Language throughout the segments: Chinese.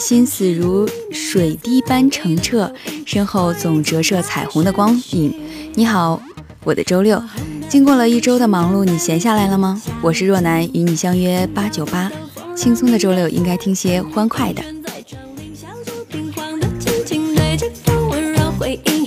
心思如水滴般澄澈，身后总折射彩虹的光影。你好，我的周六，经过了一周的忙碌，你闲下来了吗？我是若男，与你相约八九八，轻松的周六应该听些欢快的。在平的轻轻对着风温柔回应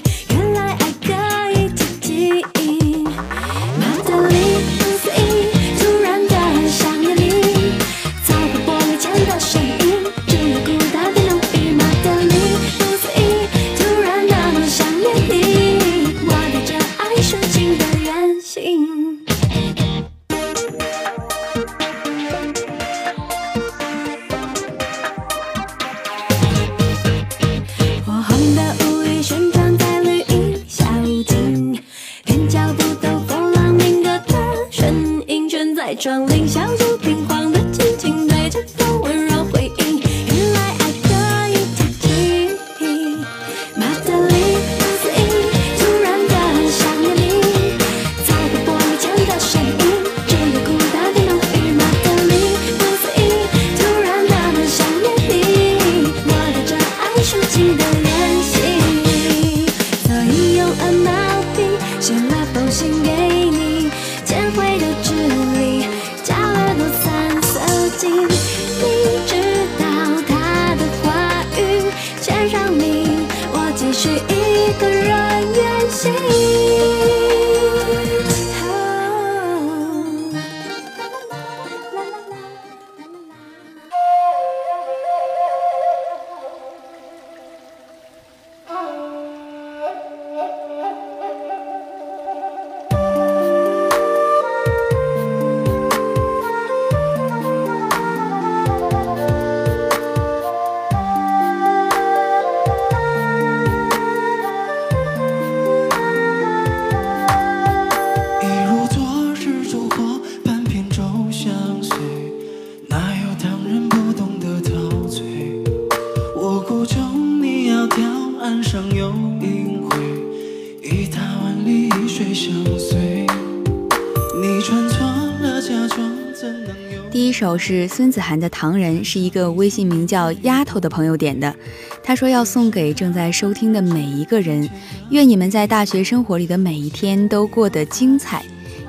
第一首是孙子涵的《唐人》，是一个微信名叫“丫头”的朋友点的。他说要送给正在收听的每一个人，愿你们在大学生活里的每一天都过得精彩。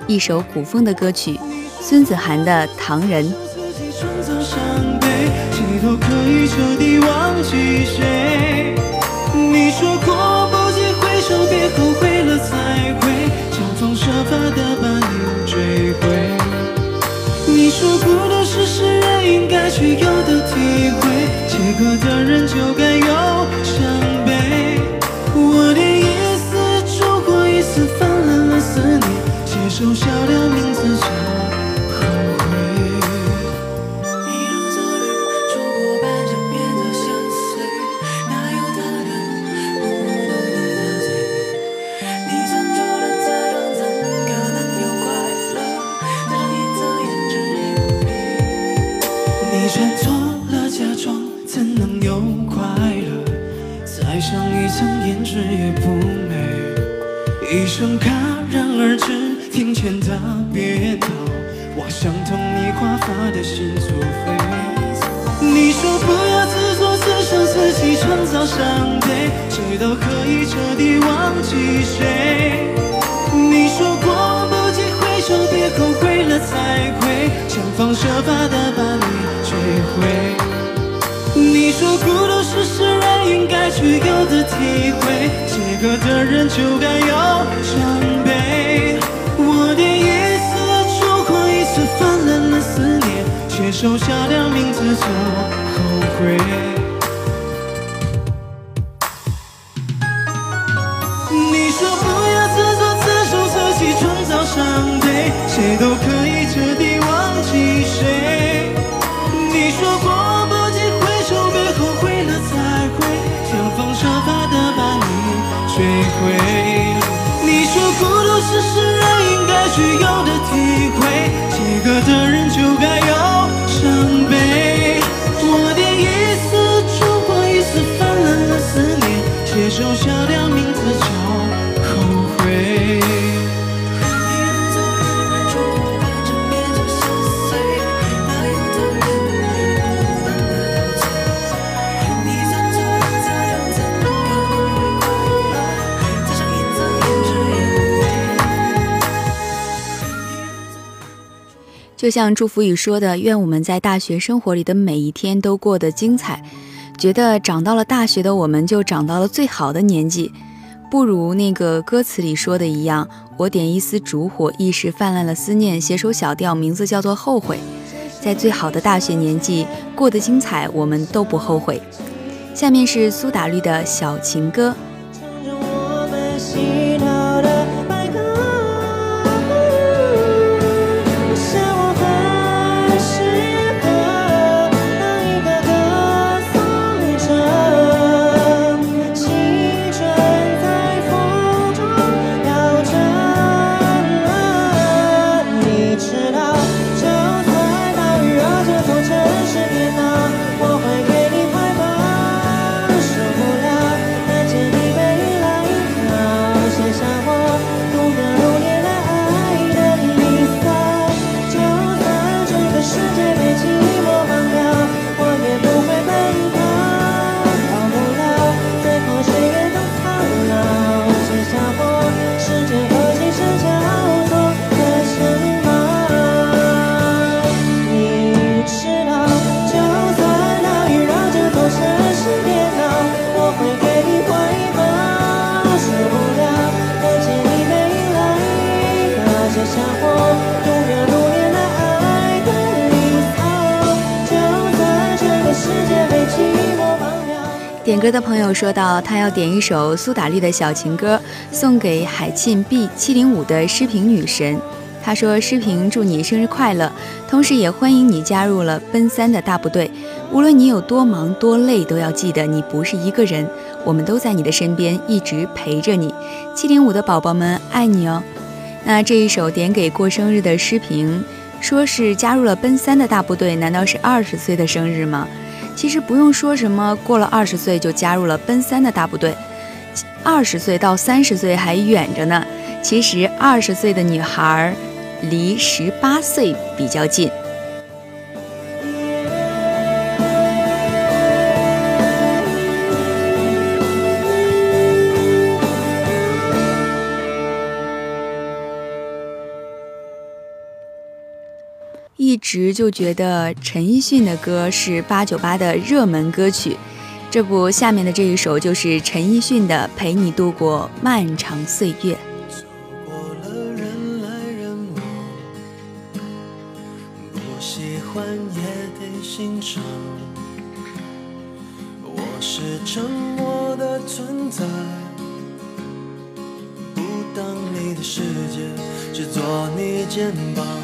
一首古风的歌曲，孙子涵的《唐人》。你说过不计回首，别后悔了才会想方设法的。你说孤独是诗人应该具有的体会，写歌的人就该有伤悲。我点一次烛火，一次泛滥了思念，写首小调名字叫才会想方设法的把你追回你说孤独是诗人应该具有的体会写歌的人就该有伤悲我第一次错过一次泛滥的思念写收下了名字做后悔需要。就像祝福语说的：“愿我们在大学生活里的每一天都过得精彩。”觉得长到了大学的我们就长到了最好的年纪，不如那个歌词里说的一样：“我点一丝烛火，一时泛滥了思念。”写首小调，名字叫做《后悔》。在最好的大学年纪过得精彩，我们都不后悔。下面是苏打绿的小情歌。歌的朋友说到，他要点一首苏打绿的小情歌，送给海沁 B 七零五的诗萍女神。他说：“诗萍，祝你生日快乐，同时也欢迎你加入了奔三的大部队。无论你有多忙多累，都要记得你不是一个人，我们都在你的身边，一直陪着你。七零五的宝宝们，爱你哦。”那这一首点给过生日的诗萍，说是加入了奔三的大部队，难道是二十岁的生日吗？其实不用说什么，过了二十岁就加入了奔三的大部队，二十岁到三十岁还远着呢。其实二十岁的女孩离十八岁比较近。一直就觉得陈奕迅的歌是八九八的热门歌曲，这不，下面的这一首就是陈奕迅的《陪你度过漫长岁月》。走过了人来人往，不喜欢也得欣赏。我是沉默的存在，不当你的世界，只做你肩膀。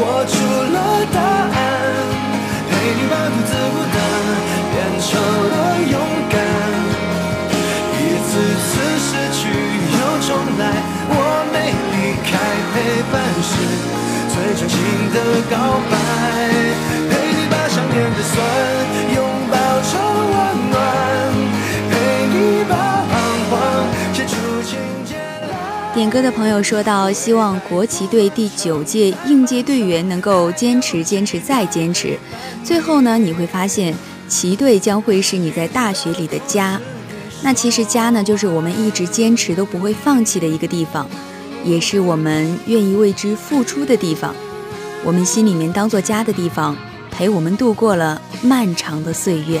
活出了答案，陪你把独自孤单变成了勇敢，一次次失去又。重来，我没离开，陪伴是最长情的告白。陪你把想念的酸点歌的朋友说到，希望国旗队第九届应届队员能够坚持、坚持再坚持。最后呢，你会发现，旗队将会是你在大学里的家。那其实家呢，就是我们一直坚持都不会放弃的一个地方，也是我们愿意为之付出的地方。我们心里面当做家的地方，陪我们度过了漫长的岁月。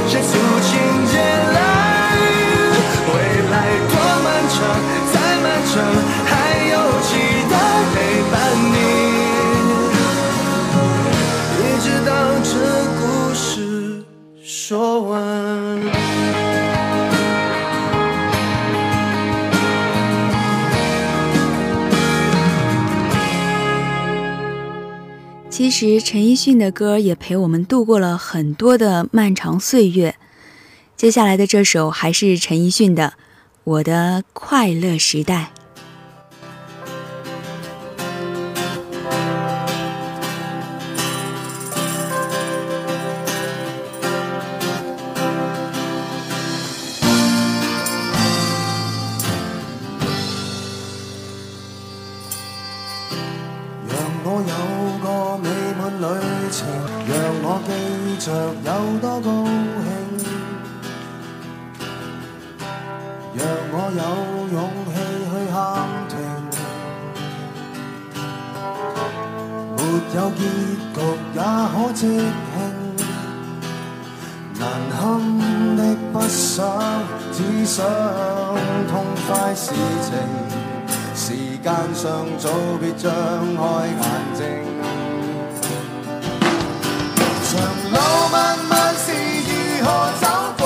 还有期待陪伴你，直到这故事说完。其实陈奕迅的歌也陪我们度过了很多的漫长岁月。接下来的这首还是陈奕迅的《我的快乐时代》。我有个美满旅程让我记着有多高兴让我有勇气去喊停。没有结局也可即兴难堪的不想只想痛快事情。间上早别张开眼睛。长路漫漫，是如何走过？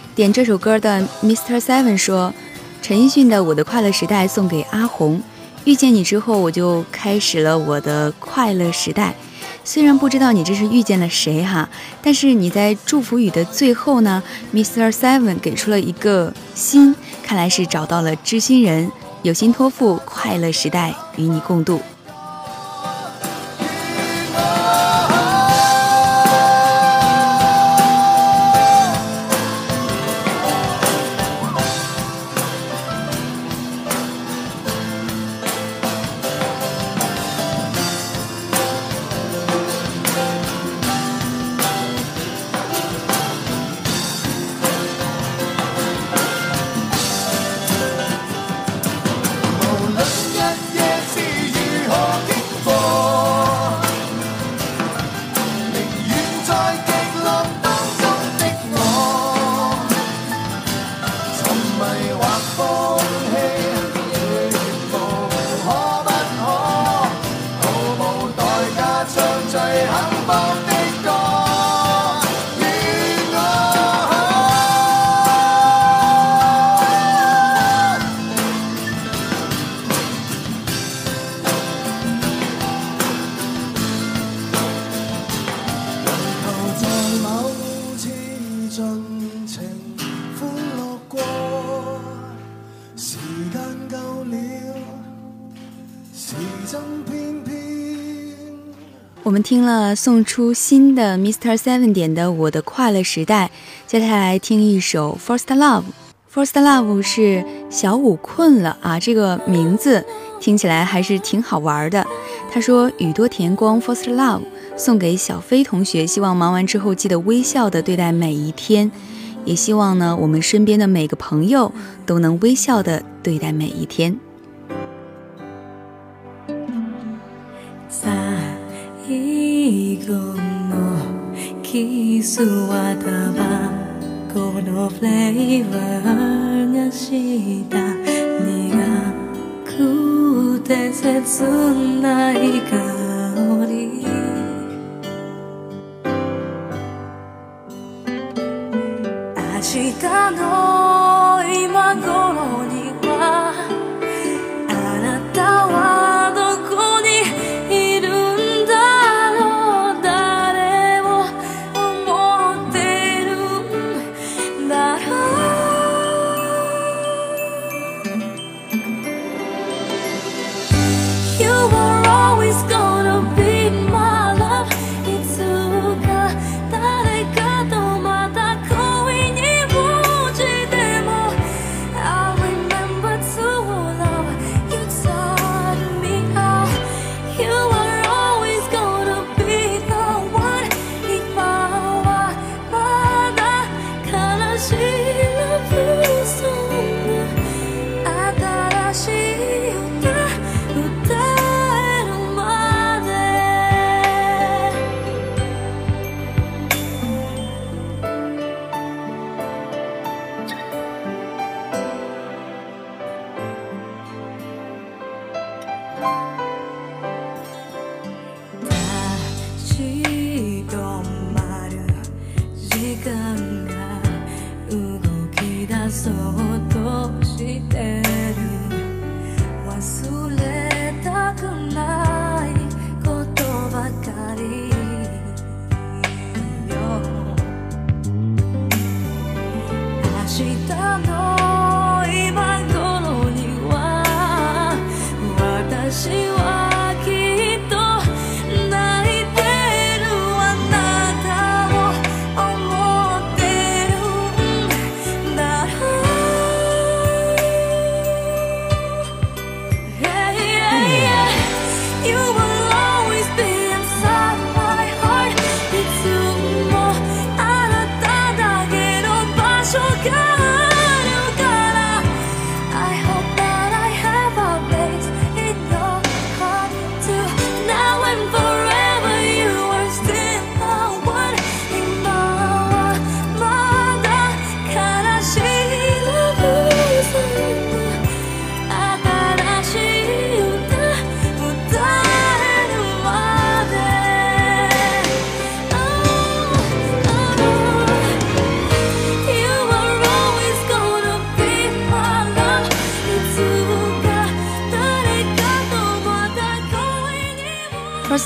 点这首歌的 Mister Seven 说：“陈奕迅的《我的快乐时代》送给阿红。遇见你之后，我就开始了我的快乐时代。虽然不知道你这是遇见了谁哈，但是你在祝福语的最后呢，Mr. Seven 给出了一个心，看来是找到了知心人，有心托付快乐时代与你共度。”我们听了送出新的 Mr. Seven 点的《我的快乐时代》，接下来听一首《First Love》。《First Love》是小五困了啊，这个名字听起来还是挺好玩的。他说：“宇多田光《First Love》送给小飞同学，希望忙完之后记得微笑的对待每一天，也希望呢我们身边的每个朋友都能微笑的对待每一天。”キスはタバコのフレーバーがした苦くて切ない香り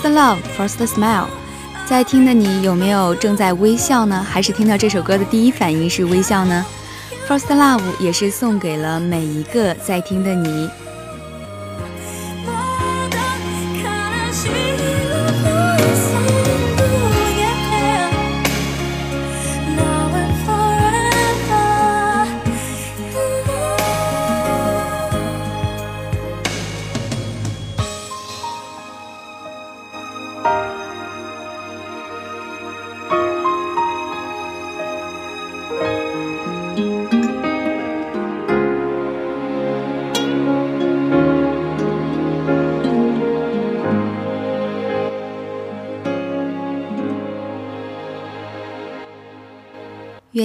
Love, First Smile，在听的你有没有正在微笑呢？还是听到这首歌的第一反应是微笑呢？First Love 也是送给了每一个在听的你。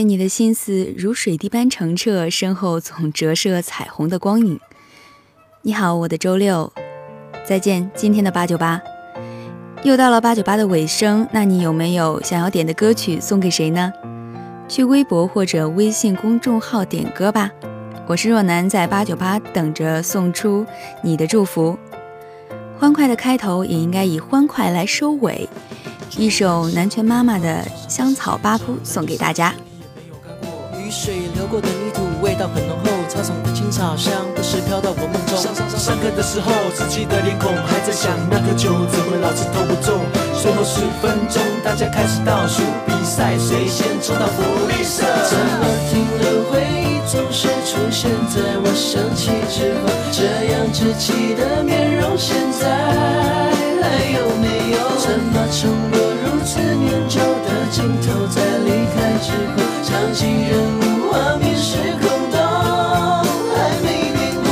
愿你的心思如水滴般澄澈，身后总折射彩虹的光影。你好，我的周六，再见。今天的八九八又到了八九八的尾声，那你有没有想要点的歌曲送给谁呢？去微博或者微信公众号点歌吧。我是若楠，在八九八等着送出你的祝福。欢快的开头也应该以欢快来收尾。一首南拳妈妈的《香草八铺》送给大家。水流过的泥土，味道很浓厚。操场的青草好像都是飘到我梦中。上上上上课的时候，稚气的脸孔还在想那颗球怎么老是投不中。最后十分钟，大家开始倒数，比赛谁先冲到福利社？怎么停留回忆总是出现在我生气之后？这样稚气的面容，现在还有没有？怎么成过如此念旧的镜头，在离开之后，场景人画面时空都还没变过。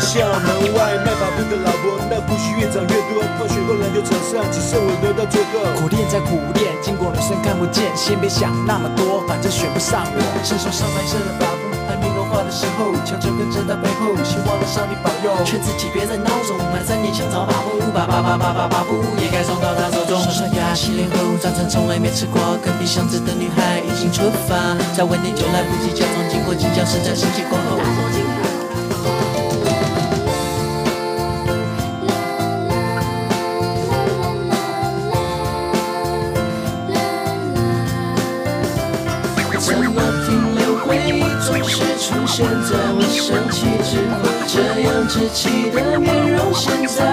校门外卖把布的老婆，那胡须越长越多。放学后篮球场上，只剩我留到最后。苦练在苦练，经过女生看不见，先别想那么多，反正选不上我。伸手上白色的把布，还没融化的时候，悄悄跟在他背后，希望能上帝保佑。劝自己别再孬种，满三年想找把布，把把把把把把布也该送到他手中。刷刷牙，洗脸后，早餐从来没吃过，隔壁巷子的女孩已经出发，在晚点就来不及，假装经过进教室，在升旗过后。出现在我生气之后？这样稚气的面容，现在